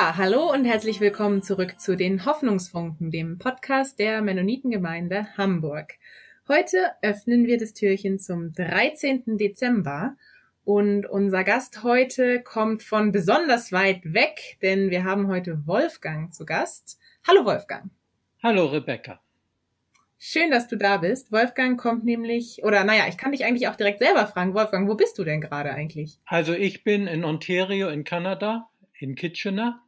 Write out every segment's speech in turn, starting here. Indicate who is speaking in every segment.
Speaker 1: Ja, hallo und herzlich willkommen zurück zu den Hoffnungsfunken, dem Podcast der Mennonitengemeinde Hamburg. Heute öffnen wir das Türchen zum 13. Dezember und unser Gast heute kommt von besonders weit weg, denn wir haben heute Wolfgang zu Gast. Hallo Wolfgang.
Speaker 2: Hallo Rebecca.
Speaker 1: Schön, dass du da bist. Wolfgang kommt nämlich, oder naja, ich kann dich eigentlich auch direkt selber fragen. Wolfgang, wo bist du denn gerade eigentlich?
Speaker 2: Also ich bin in Ontario in Kanada, in Kitchener.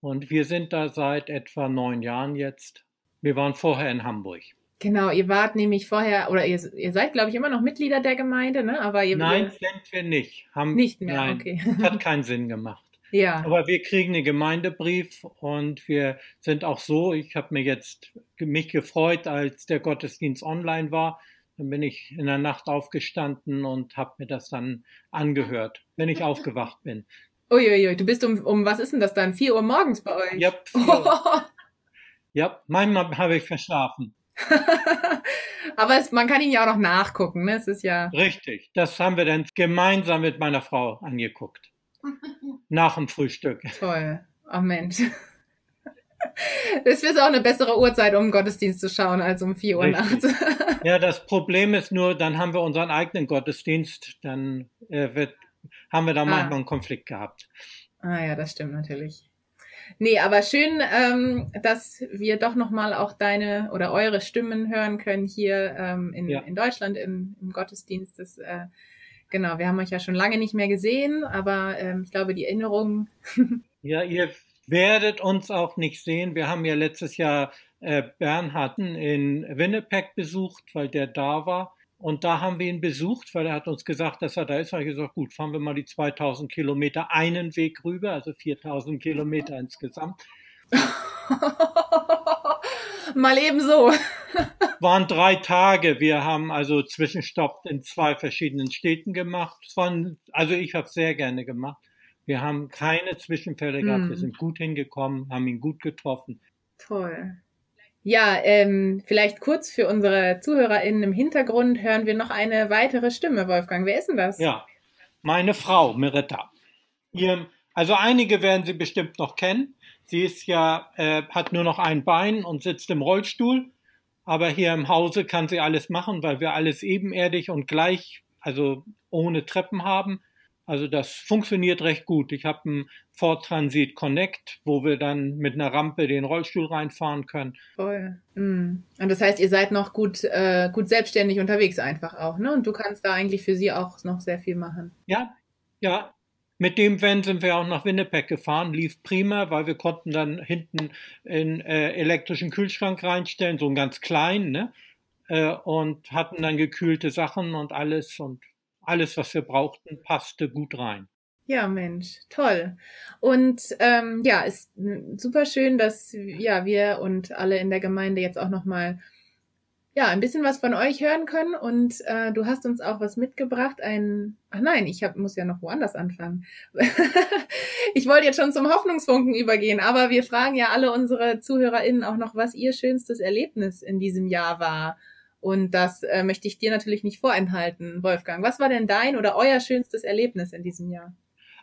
Speaker 2: Und wir sind da seit etwa neun Jahren jetzt. Wir waren vorher in Hamburg.
Speaker 1: Genau, ihr wart nämlich vorher, oder ihr, ihr seid, glaube ich, immer noch Mitglieder der Gemeinde, ne?
Speaker 2: Aber
Speaker 1: ihr,
Speaker 2: Nein, ihr, sind wir nicht.
Speaker 1: Haben, nicht mehr,
Speaker 2: nein,
Speaker 1: okay.
Speaker 2: Hat keinen Sinn gemacht.
Speaker 1: Ja.
Speaker 2: Aber wir kriegen einen Gemeindebrief und wir sind auch so, ich habe mir jetzt mich gefreut, als der Gottesdienst online war. Dann bin ich in der Nacht aufgestanden und habe mir das dann angehört, wenn ich aufgewacht bin.
Speaker 1: Uiuiui, du bist um, um, was ist denn das dann? 4 Uhr morgens bei euch?
Speaker 2: Ja, oh. ja manchmal habe ich verschlafen.
Speaker 1: Aber es, man kann ihn ja auch noch nachgucken, ne? Es ist ja.
Speaker 2: Richtig, das haben wir dann gemeinsam mit meiner Frau angeguckt. Nach dem Frühstück.
Speaker 1: Toll. Oh Mensch. Es ist auch eine bessere Uhrzeit, um Gottesdienst zu schauen, als um 4 Uhr nachts.
Speaker 2: Ja, das Problem ist nur, dann haben wir unseren eigenen Gottesdienst, dann äh, wird, haben wir da ah. manchmal einen Konflikt gehabt.
Speaker 1: Ah ja, das stimmt natürlich. Nee, aber schön, ähm, dass wir doch nochmal auch deine oder eure Stimmen hören können hier ähm, in, ja. in Deutschland im, im Gottesdienst. Das äh, Genau, wir haben euch ja schon lange nicht mehr gesehen, aber ähm, ich glaube, die Erinnerungen.
Speaker 2: ja, ihr werdet uns auch nicht sehen. Wir haben ja letztes Jahr äh, Bernharden in Winnipeg besucht, weil der da war. Und da haben wir ihn besucht, weil er hat uns gesagt, dass er da ist. Da habe ich gesagt, gut, fahren wir mal die 2000 Kilometer einen Weg rüber, also 4000 Kilometer insgesamt.
Speaker 1: mal eben so.
Speaker 2: waren drei Tage. Wir haben also Zwischenstopp in zwei verschiedenen Städten gemacht. Von, also ich habe sehr gerne gemacht. Wir haben keine Zwischenfälle gehabt. Mm. Wir sind gut hingekommen, haben ihn gut getroffen.
Speaker 1: Toll. Ja, ähm, vielleicht kurz für unsere ZuhörerInnen im Hintergrund hören wir noch eine weitere Stimme, Wolfgang. Wer ist denn das?
Speaker 2: Ja, meine Frau, Meritta. Ihr, also einige werden sie bestimmt noch kennen. Sie ist ja, äh, hat nur noch ein Bein und sitzt im Rollstuhl. Aber hier im Hause kann sie alles machen, weil wir alles ebenerdig und gleich, also ohne Treppen haben. Also das funktioniert recht gut. Ich habe einen Ford Transit Connect, wo wir dann mit einer Rampe den Rollstuhl reinfahren können.
Speaker 1: Voll. Mm. Und das heißt, ihr seid noch gut, äh, gut selbstständig unterwegs einfach auch, ne? Und du kannst da eigentlich für sie auch noch sehr viel machen.
Speaker 2: Ja, ja. Mit dem Van sind wir auch nach Winnipeg gefahren, lief prima, weil wir konnten dann hinten einen äh, elektrischen Kühlschrank reinstellen, so einen ganz kleinen, ne? Äh, und hatten dann gekühlte Sachen und alles und alles, was wir brauchten, passte gut rein.
Speaker 1: Ja, Mensch, toll. Und ähm, ja, ist super schön, dass ja wir und alle in der Gemeinde jetzt auch noch mal ja, ein bisschen was von euch hören können und äh, du hast uns auch was mitgebracht. Ein, ach nein, ich hab, muss ja noch woanders anfangen. ich wollte jetzt schon zum Hoffnungsfunken übergehen, aber wir fragen ja alle unsere ZuhörerInnen auch noch, was ihr schönstes Erlebnis in diesem Jahr war. Und das äh, möchte ich dir natürlich nicht vorenthalten, Wolfgang. Was war denn dein oder euer schönstes Erlebnis in diesem Jahr?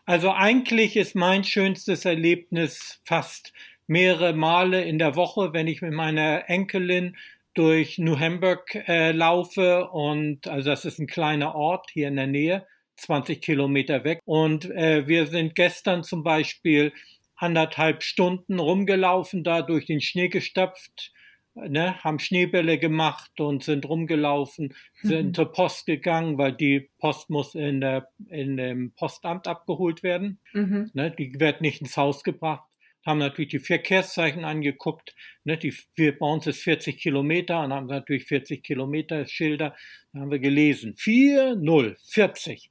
Speaker 2: Also eigentlich ist mein schönstes Erlebnis fast mehrere Male in der Woche, wenn ich mit meiner Enkelin durch New Hamburg äh, laufe und also das ist ein kleiner Ort hier in der Nähe, 20 Kilometer weg. Und äh, wir sind gestern zum Beispiel anderthalb Stunden rumgelaufen, da durch den Schnee gestapft, ne, haben Schneebälle gemacht und sind rumgelaufen, sind mhm. zur Post gegangen, weil die Post muss in, der, in dem Postamt abgeholt werden. Mhm. Ne, die wird nicht ins Haus gebracht haben natürlich die Verkehrszeichen angeguckt. Ne, die, wir, bei uns ist 40 Kilometer und haben natürlich 40 Kilometer Schilder. Da haben wir gelesen. 4, 0, 40.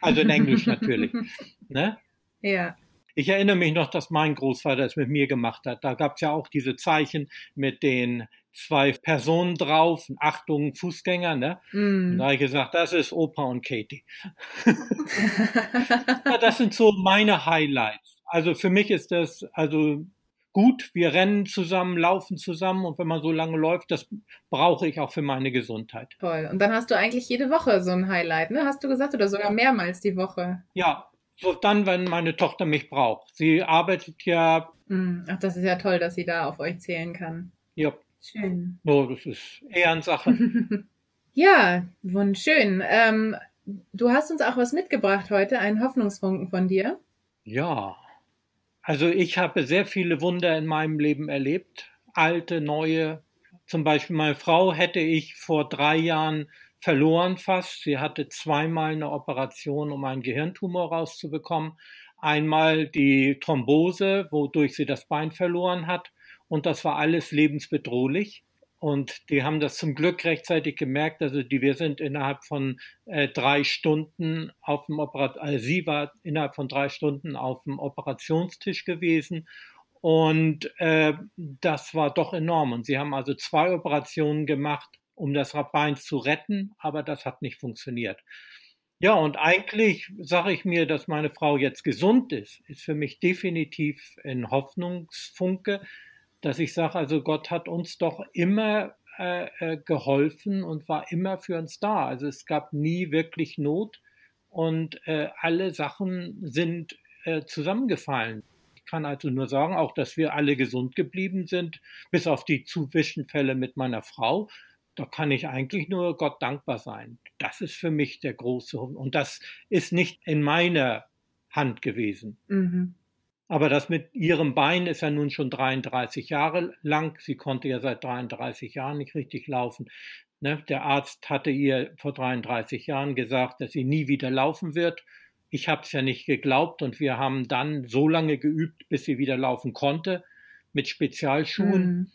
Speaker 2: also in Englisch natürlich. Ne?
Speaker 1: Ja.
Speaker 2: Ich erinnere mich noch, dass mein Großvater es mit mir gemacht hat. Da gab es ja auch diese Zeichen mit den zwei Personen drauf, Achtung, Fußgänger, ne? Mm. Und da habe ich gesagt, das ist Opa und Katie. ja, das sind so meine Highlights. Also für mich ist das also gut. Wir rennen zusammen, laufen zusammen und wenn man so lange läuft, das brauche ich auch für meine Gesundheit.
Speaker 1: Toll. Und dann hast du eigentlich jede Woche so ein Highlight, ne? Hast du gesagt oder sogar mehrmals die Woche?
Speaker 2: Ja, so dann, wenn meine Tochter mich braucht. Sie arbeitet ja.
Speaker 1: Hm, ach, das ist ja toll, dass sie da auf euch zählen kann.
Speaker 2: Ja.
Speaker 1: Schön.
Speaker 2: No, das ist Ehrensache.
Speaker 1: ja, wunderschön. Ähm, du hast uns auch was mitgebracht heute, einen Hoffnungsfunken von dir.
Speaker 2: Ja. Also ich habe sehr viele Wunder in meinem Leben erlebt. Alte, neue. Zum Beispiel meine Frau hätte ich vor drei Jahren verloren fast. Sie hatte zweimal eine Operation, um einen Gehirntumor rauszubekommen. Einmal die Thrombose, wodurch sie das Bein verloren hat. Und das war alles lebensbedrohlich. Und die haben das zum Glück rechtzeitig gemerkt. Also die, wir sind innerhalb von äh, drei Stunden auf dem Operat also sie war innerhalb von drei Stunden auf dem Operationstisch gewesen. Und äh, das war doch enorm. Und sie haben also zwei Operationen gemacht um das Bein zu retten, aber das hat nicht funktioniert. Ja, und eigentlich sage ich mir, dass meine Frau jetzt gesund ist, ist für mich definitiv ein Hoffnungsfunke, dass ich sage, also Gott hat uns doch immer äh, äh, geholfen und war immer für uns da. Also es gab nie wirklich Not und äh, alle Sachen sind äh, zusammengefallen. Ich kann also nur sagen, auch dass wir alle gesund geblieben sind, bis auf die Zwischenfälle mit meiner Frau da kann ich eigentlich nur Gott dankbar sein. Das ist für mich der große und das ist nicht in meiner Hand gewesen. Mhm. Aber das mit ihrem Bein ist ja nun schon 33 Jahre lang. Sie konnte ja seit 33 Jahren nicht richtig laufen. Ne? Der Arzt hatte ihr vor 33 Jahren gesagt, dass sie nie wieder laufen wird. Ich habe es ja nicht geglaubt und wir haben dann so lange geübt, bis sie wieder laufen konnte mit Spezialschuhen. Mhm.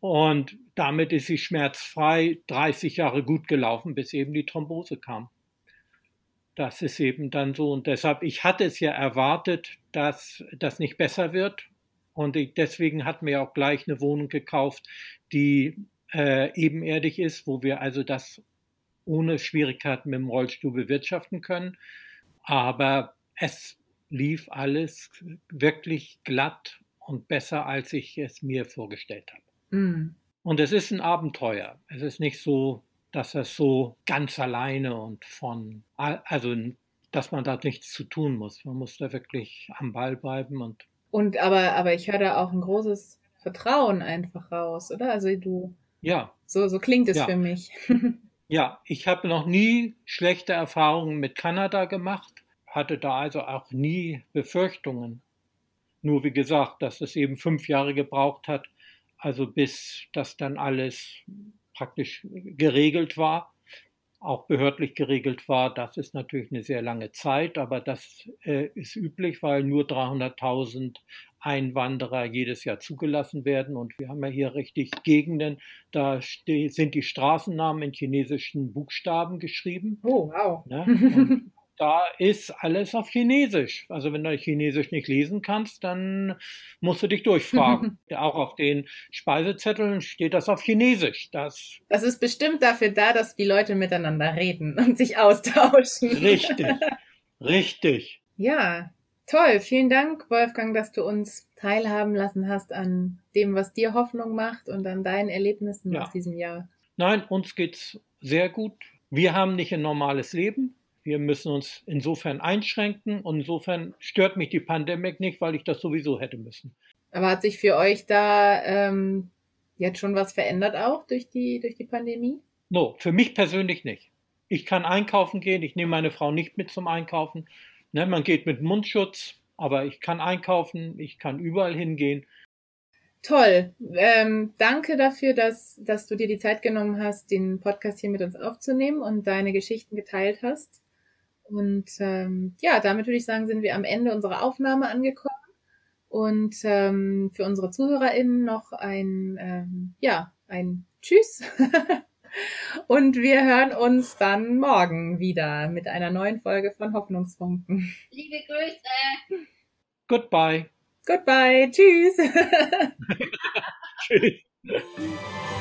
Speaker 2: Und damit ist sie schmerzfrei 30 Jahre gut gelaufen, bis eben die Thrombose kam. Das ist eben dann so. Und deshalb, ich hatte es ja erwartet, dass das nicht besser wird. Und ich, deswegen hatten wir auch gleich eine Wohnung gekauft, die äh, ebenerdig ist, wo wir also das ohne Schwierigkeiten mit dem Rollstuhl bewirtschaften können. Aber es lief alles wirklich glatt und besser, als ich es mir vorgestellt habe. Mhm. Und es ist ein Abenteuer. Es ist nicht so, dass es so ganz alleine und von, also dass man da nichts zu tun muss. Man muss da wirklich am Ball bleiben und.
Speaker 1: Und aber, aber ich höre da auch ein großes Vertrauen einfach raus, oder? Also du.
Speaker 2: Ja.
Speaker 1: So, so klingt es ja. für mich.
Speaker 2: ja, ich habe noch nie schlechte Erfahrungen mit Kanada gemacht, hatte da also auch nie Befürchtungen. Nur wie gesagt, dass es eben fünf Jahre gebraucht hat, also bis das dann alles praktisch geregelt war, auch behördlich geregelt war, das ist natürlich eine sehr lange Zeit, aber das äh, ist üblich, weil nur 300.000 Einwanderer jedes Jahr zugelassen werden. Und wir haben ja hier richtig Gegenden, da sind die Straßennamen in chinesischen Buchstaben geschrieben.
Speaker 1: Oh, wow.
Speaker 2: Ne? da ist alles auf Chinesisch. Also wenn du Chinesisch nicht lesen kannst, dann musst du dich durchfragen. Auch auf den Speisezetteln steht das auf Chinesisch. Das,
Speaker 1: das ist bestimmt dafür da, dass die Leute miteinander reden und sich austauschen.
Speaker 2: Richtig, richtig.
Speaker 1: Ja, toll. Vielen Dank, Wolfgang, dass du uns teilhaben lassen hast an dem, was dir Hoffnung macht und an deinen Erlebnissen ja. aus diesem Jahr.
Speaker 2: Nein, uns geht's sehr gut. Wir haben nicht ein normales Leben. Wir müssen uns insofern einschränken und insofern stört mich die Pandemie nicht, weil ich das sowieso hätte müssen.
Speaker 1: Aber hat sich für euch da ähm, jetzt schon was verändert auch durch die, durch die Pandemie?
Speaker 2: No, für mich persönlich nicht. Ich kann einkaufen gehen, ich nehme meine Frau nicht mit zum Einkaufen. Ne, man geht mit Mundschutz, aber ich kann einkaufen, ich kann überall hingehen.
Speaker 1: Toll. Ähm, danke dafür, dass, dass du dir die Zeit genommen hast, den Podcast hier mit uns aufzunehmen und deine Geschichten geteilt hast. Und ähm, ja, damit würde ich sagen, sind wir am Ende unserer Aufnahme angekommen. Und ähm, für unsere ZuhörerInnen noch ein, ähm, ja, ein Tschüss. Und wir hören uns dann morgen wieder mit einer neuen Folge von Hoffnungsfunken.
Speaker 3: Liebe Grüße.
Speaker 2: Goodbye.
Speaker 1: Goodbye. Tschüss. Tschüss.